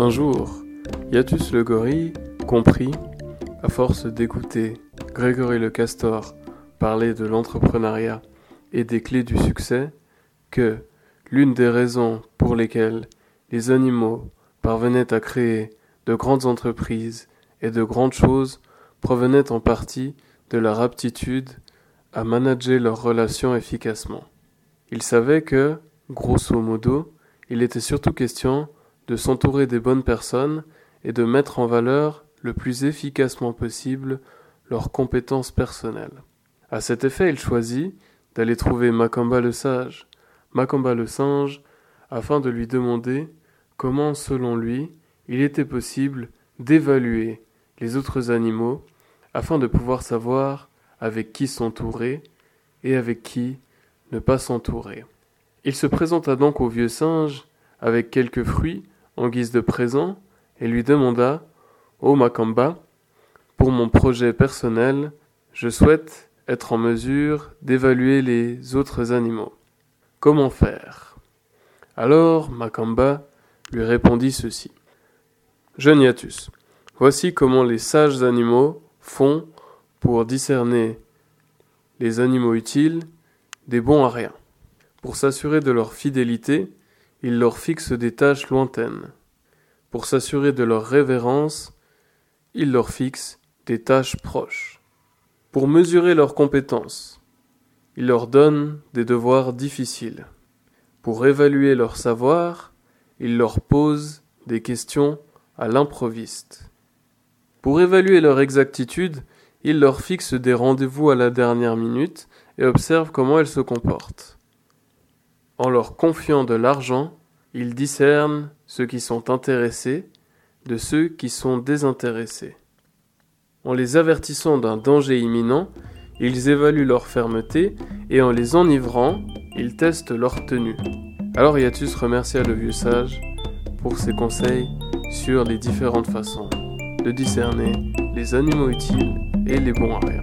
Un jour, Yatus le gorille comprit, à force d'écouter Grégory le castor parler de l'entrepreneuriat et des clés du succès, que l'une des raisons pour lesquelles les animaux parvenaient à créer de grandes entreprises et de grandes choses provenait en partie de leur aptitude à manager leurs relations efficacement. Il savait que, grosso modo, il était surtout question de s'entourer des bonnes personnes et de mettre en valeur le plus efficacement possible leurs compétences personnelles. À cet effet, il choisit d'aller trouver Macamba le sage, Macamba le singe, afin de lui demander comment, selon lui, il était possible d'évaluer les autres animaux afin de pouvoir savoir avec qui s'entourer et avec qui ne pas s'entourer. Il se présenta donc au vieux singe avec quelques fruits en guise de présent et lui demanda Ô oh Makamba, pour mon projet personnel, je souhaite être en mesure d'évaluer les autres animaux. Comment faire? Alors Makamba lui répondit ceci. Jeune voici comment les sages animaux font pour discerner les animaux utiles des bons à rien. Pour s'assurer de leur fidélité, il leur fixe des tâches lointaines. Pour s'assurer de leur révérence, il leur fixe des tâches proches. Pour mesurer leurs compétences, il leur donne des devoirs difficiles. Pour évaluer leur savoir, il leur pose des questions à l'improviste. Pour évaluer leur exactitude, il leur fixe des rendez-vous à la dernière minute et observe comment elles se comportent. En leur confiant de l'argent, ils discernent ceux qui sont intéressés de ceux qui sont désintéressés. En les avertissant d'un danger imminent, ils évaluent leur fermeté et en les enivrant, ils testent leur tenue. Alors Yatus remercia le vieux sage pour ses conseils sur les différentes façons de discerner les animaux utiles et les bons à.